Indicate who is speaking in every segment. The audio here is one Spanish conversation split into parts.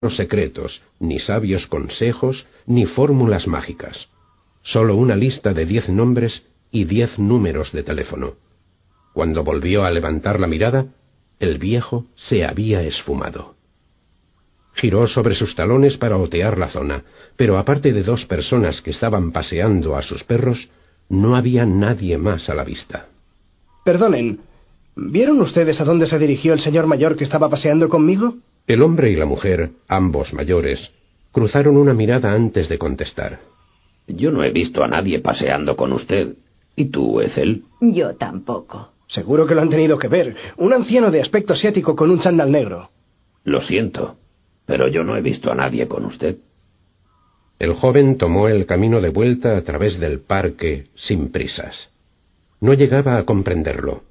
Speaker 1: Secretos, ni sabios consejos, ni fórmulas mágicas. Solo una lista de diez nombres y diez números de teléfono. Cuando volvió a levantar la mirada, el viejo se había esfumado. Giró sobre sus talones para otear la zona, pero aparte de dos personas que estaban paseando a sus perros, no había nadie más a la vista.
Speaker 2: Perdonen, ¿vieron ustedes a dónde se dirigió el señor mayor que estaba paseando conmigo?
Speaker 1: El hombre y la mujer, ambos mayores, cruzaron una mirada antes de contestar.
Speaker 3: Yo no he visto a nadie paseando con usted. ¿Y tú, Ethel?
Speaker 4: Yo tampoco.
Speaker 2: Seguro que lo han tenido que ver. Un anciano de aspecto asiático con un chándal negro.
Speaker 3: Lo siento, pero yo no he visto a nadie con usted.
Speaker 1: El joven tomó el camino de vuelta a través del parque sin prisas. No llegaba a comprenderlo.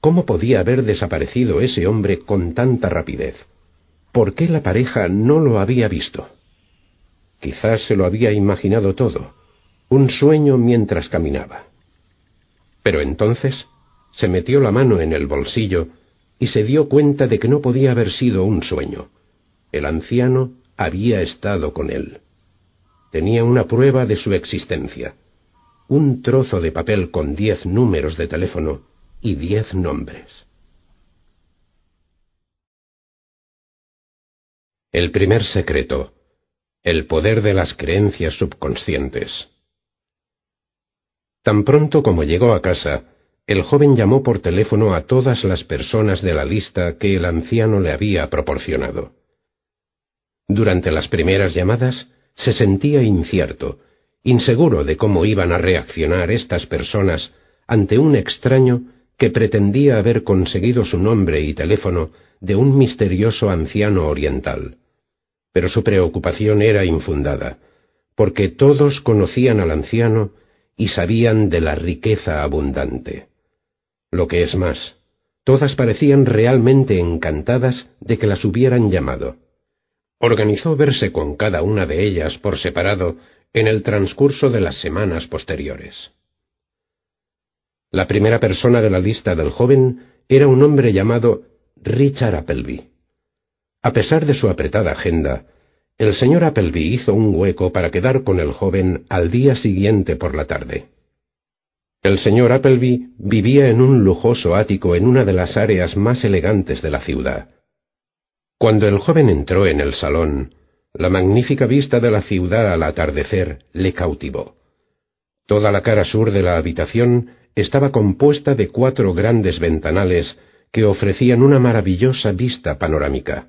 Speaker 1: ¿Cómo podía haber desaparecido ese hombre con tanta rapidez? ¿Por qué la pareja no lo había visto? Quizás se lo había imaginado todo, un sueño mientras caminaba. Pero entonces se metió la mano en el bolsillo y se dio cuenta de que no podía haber sido un sueño. El anciano había estado con él. Tenía una prueba de su existencia. Un trozo de papel con diez números de teléfono y diez nombres. El primer secreto. El poder de las creencias subconscientes. Tan pronto como llegó a casa, el joven llamó por teléfono a todas las personas de la lista que el anciano le había proporcionado. Durante las primeras llamadas se sentía incierto, inseguro de cómo iban a reaccionar estas personas ante un extraño que pretendía haber conseguido su nombre y teléfono de un misterioso anciano oriental. Pero su preocupación era infundada, porque todos conocían al anciano y sabían de la riqueza abundante. Lo que es más, todas parecían realmente encantadas de que las hubieran llamado organizó verse con cada una de ellas por separado en el transcurso de las semanas posteriores. La primera persona de la lista del joven era un hombre llamado Richard Appleby. A pesar de su apretada agenda, el señor Appleby hizo un hueco para quedar con el joven al día siguiente por la tarde. El señor Appleby vivía en un lujoso ático en una de las áreas más elegantes de la ciudad. Cuando el joven entró en el salón, la magnífica vista de la ciudad al atardecer le cautivó. Toda la cara sur de la habitación estaba compuesta de cuatro grandes ventanales que ofrecían una maravillosa vista panorámica.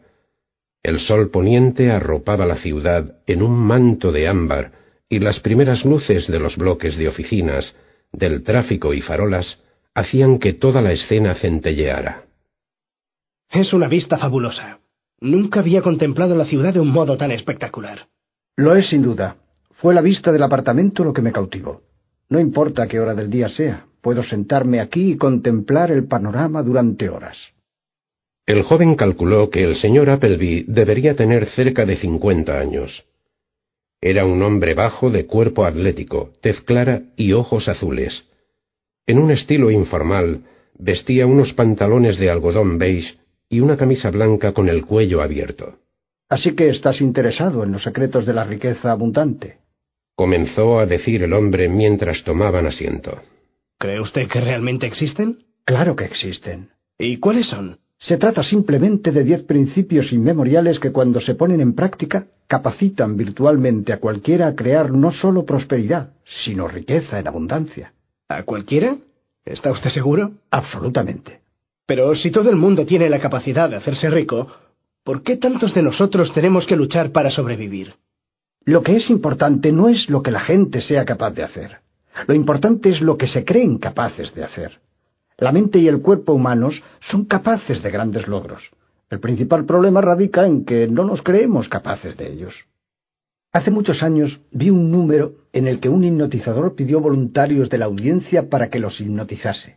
Speaker 1: El sol poniente arropaba la ciudad en un manto de ámbar y las primeras luces de los bloques de oficinas, del tráfico y farolas hacían que toda la escena centelleara.
Speaker 2: Es una vista fabulosa. Nunca había contemplado la ciudad de un modo tan espectacular.
Speaker 5: Lo es sin duda. Fue la vista del apartamento lo que me cautivó. No importa qué hora del día sea, puedo sentarme aquí y contemplar el panorama durante horas.
Speaker 1: El joven calculó que el señor Appleby debería tener cerca de cincuenta años. Era un hombre bajo de cuerpo atlético, tez clara y ojos azules. En un estilo informal, vestía unos pantalones de algodón beige y una camisa blanca con el cuello abierto.
Speaker 5: Así que estás interesado en los secretos de la riqueza abundante.
Speaker 1: Comenzó a decir el hombre mientras tomaban asiento.
Speaker 2: ¿Cree usted que realmente existen?
Speaker 5: Claro que existen.
Speaker 2: ¿Y cuáles son?
Speaker 5: Se trata simplemente de diez principios inmemoriales que cuando se ponen en práctica capacitan virtualmente a cualquiera a crear no solo prosperidad, sino riqueza en abundancia.
Speaker 2: ¿A cualquiera? ¿Está usted seguro?
Speaker 5: Absolutamente.
Speaker 2: Pero si todo el mundo tiene la capacidad de hacerse rico, ¿por qué tantos de nosotros tenemos que luchar para sobrevivir?
Speaker 5: Lo que es importante no es lo que la gente sea capaz de hacer. Lo importante es lo que se creen capaces de hacer. La mente y el cuerpo humanos son capaces de grandes logros. El principal problema radica en que no nos creemos capaces de ellos. Hace muchos años vi un número en el que un hipnotizador pidió voluntarios de la audiencia para que los hipnotizase.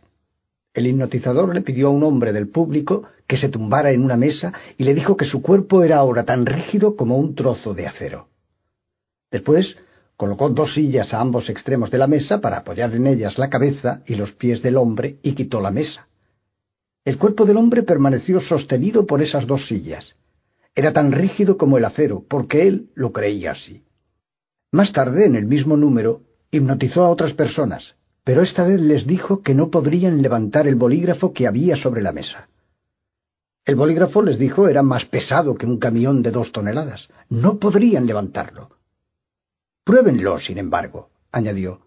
Speaker 5: El hipnotizador le pidió a un hombre del público que se tumbara en una mesa y le dijo que su cuerpo era ahora tan rígido como un trozo de acero. Después colocó dos sillas a ambos extremos de la mesa para apoyar en ellas la cabeza y los pies del hombre y quitó la mesa. El cuerpo del hombre permaneció sostenido por esas dos sillas, era tan rígido como el acero, porque él lo creía así. Más tarde, en el mismo número, hipnotizó a otras personas, pero esta vez les dijo que no podrían levantar el bolígrafo que había sobre la mesa. El bolígrafo, les dijo, era más pesado que un camión de dos toneladas. No podrían levantarlo. Pruébenlo, sin embargo, añadió.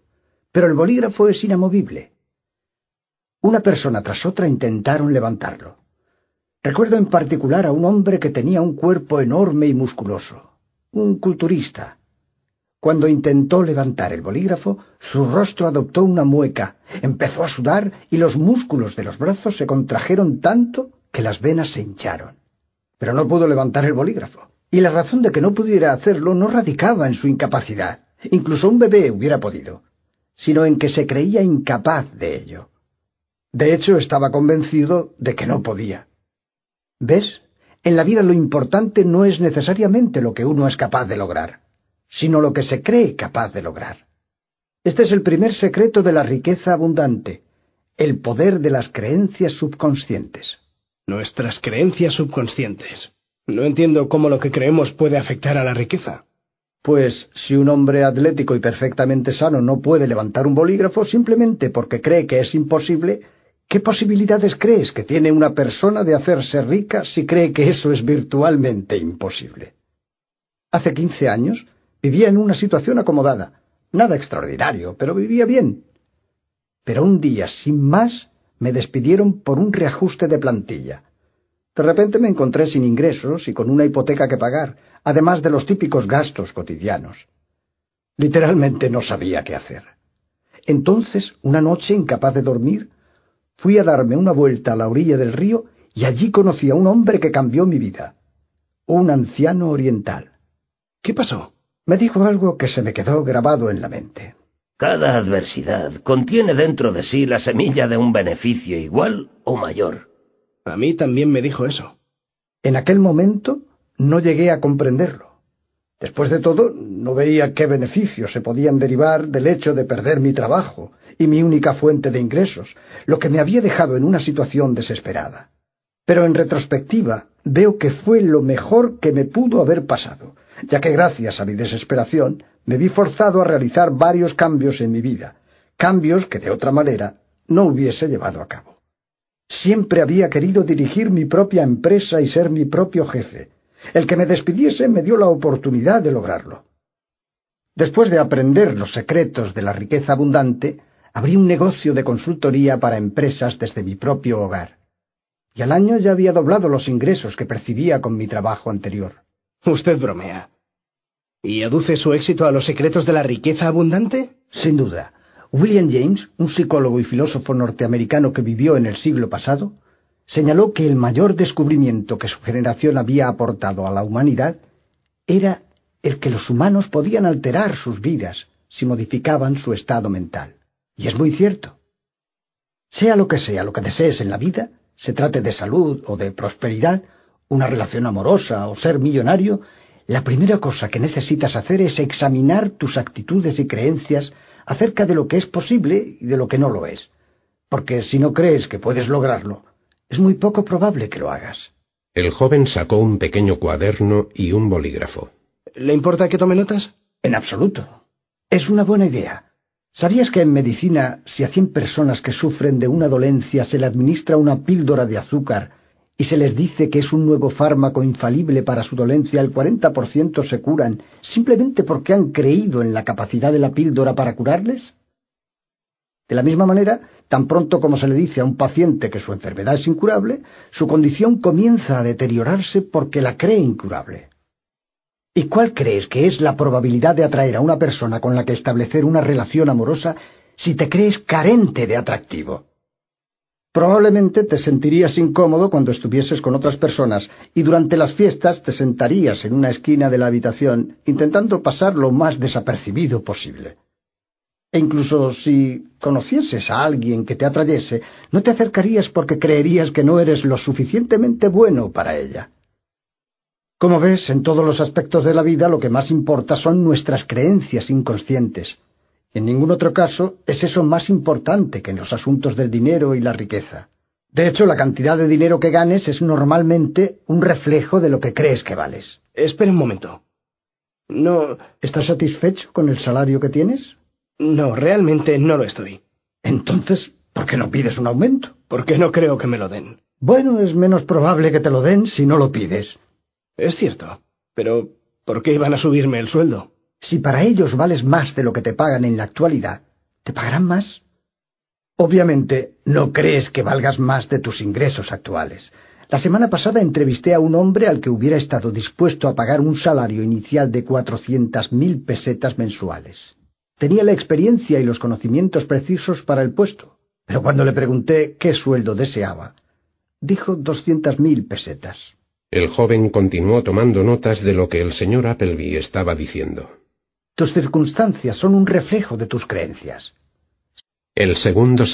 Speaker 5: Pero el bolígrafo es inamovible. Una persona tras otra intentaron levantarlo. Recuerdo en particular a un hombre que tenía un cuerpo enorme y musculoso, un culturista. Cuando intentó levantar el bolígrafo, su rostro adoptó una mueca, empezó a sudar y los músculos de los brazos se contrajeron tanto que las venas se hincharon. Pero no pudo levantar el bolígrafo. Y la razón de que no pudiera hacerlo no radicaba en su incapacidad, incluso un bebé hubiera podido, sino en que se creía incapaz de ello. De hecho, estaba convencido de que no podía. ¿Ves? En la vida lo importante no es necesariamente lo que uno es capaz de lograr, sino lo que se cree capaz de lograr. Este es el primer secreto de la riqueza abundante, el poder de las creencias subconscientes.
Speaker 2: Nuestras creencias subconscientes. No entiendo cómo lo que creemos puede afectar a la riqueza.
Speaker 5: Pues si un hombre atlético y perfectamente sano no puede levantar un bolígrafo simplemente porque cree que es imposible, ¿Qué posibilidades crees que tiene una persona de hacerse rica si cree que eso es virtualmente imposible? Hace quince años vivía en una situación acomodada. Nada extraordinario, pero vivía bien. Pero un día, sin más, me despidieron por un reajuste de plantilla. De repente me encontré sin ingresos y con una hipoteca que pagar, además de los típicos gastos cotidianos. Literalmente no sabía qué hacer. Entonces, una noche, incapaz de dormir, fui a darme una vuelta a la orilla del río y allí conocí a un hombre que cambió mi vida. Un anciano oriental.
Speaker 2: ¿Qué pasó?
Speaker 5: Me dijo algo que se me quedó grabado en la mente.
Speaker 3: Cada adversidad contiene dentro de sí la semilla de un beneficio igual o mayor.
Speaker 2: A mí también me dijo eso.
Speaker 5: En aquel momento no llegué a comprenderlo. Después de todo, no veía qué beneficios se podían derivar del hecho de perder mi trabajo y mi única fuente de ingresos, lo que me había dejado en una situación desesperada. Pero en retrospectiva veo que fue lo mejor que me pudo haber pasado, ya que gracias a mi desesperación me vi forzado a realizar varios cambios en mi vida, cambios que de otra manera no hubiese llevado a cabo. Siempre había querido dirigir mi propia empresa y ser mi propio jefe, el que me despidiese me dio la oportunidad de lograrlo. Después de aprender los secretos de la riqueza abundante, abrí un negocio de consultoría para empresas desde mi propio hogar. Y al año ya había doblado los ingresos que percibía con mi trabajo anterior.
Speaker 2: Usted bromea. ¿Y aduce su éxito a los secretos de la riqueza abundante?
Speaker 5: Sin duda. William James, un psicólogo y filósofo norteamericano que vivió en el siglo pasado, señaló que el mayor descubrimiento que su generación había aportado a la humanidad era el que los humanos podían alterar sus vidas si modificaban su estado mental. Y es muy cierto. Sea lo que sea lo que desees en la vida, se trate de salud o de prosperidad, una relación amorosa o ser millonario, la primera cosa que necesitas hacer es examinar tus actitudes y creencias acerca de lo que es posible y de lo que no lo es. Porque si no crees que puedes lograrlo, es muy poco probable que lo hagas.
Speaker 1: El joven sacó un pequeño cuaderno y un bolígrafo.
Speaker 2: ¿Le importa que tome notas?
Speaker 5: En absoluto. Es una buena idea. ¿Sabías que en medicina, si a cien personas que sufren de una dolencia se le administra una píldora de azúcar y se les dice que es un nuevo fármaco infalible para su dolencia, el 40% se curan simplemente porque han creído en la capacidad de la píldora para curarles? De la misma manera, tan pronto como se le dice a un paciente que su enfermedad es incurable, su condición comienza a deteriorarse porque la cree incurable. ¿Y cuál crees que es la probabilidad de atraer a una persona con la que establecer una relación amorosa si te crees carente de atractivo? Probablemente te sentirías incómodo cuando estuvieses con otras personas y durante las fiestas te sentarías en una esquina de la habitación intentando pasar lo más desapercibido posible. E incluso si conocieses a alguien que te atrayese, no te acercarías porque creerías que no eres lo suficientemente bueno para ella. Como ves, en todos los aspectos de la vida lo que más importa son nuestras creencias inconscientes. En ningún otro caso es eso más importante que en los asuntos del dinero y la riqueza. De hecho, la cantidad de dinero que ganes es normalmente un reflejo de lo que crees que vales.
Speaker 2: Espera un momento. No.
Speaker 5: ¿Estás satisfecho con el salario que tienes?
Speaker 2: No, realmente no lo estoy.
Speaker 5: Entonces, ¿por qué no pides un aumento?
Speaker 2: Porque no creo que me lo den.
Speaker 5: Bueno, es menos probable que te lo den si no lo pides.
Speaker 2: Es cierto. Pero, ¿por qué iban a subirme el sueldo?
Speaker 5: Si para ellos vales más de lo que te pagan en la actualidad, ¿te pagarán más? Obviamente, no crees que valgas más de tus ingresos actuales. La semana pasada entrevisté a un hombre al que hubiera estado dispuesto a pagar un salario inicial de cuatrocientas mil pesetas mensuales. Tenía la experiencia y los conocimientos precisos para el puesto, pero cuando le pregunté qué sueldo deseaba, dijo doscientas mil pesetas.
Speaker 1: El joven continuó tomando notas de lo que el señor Appleby estaba diciendo.
Speaker 5: Tus circunstancias son un reflejo de tus creencias.
Speaker 1: El segundo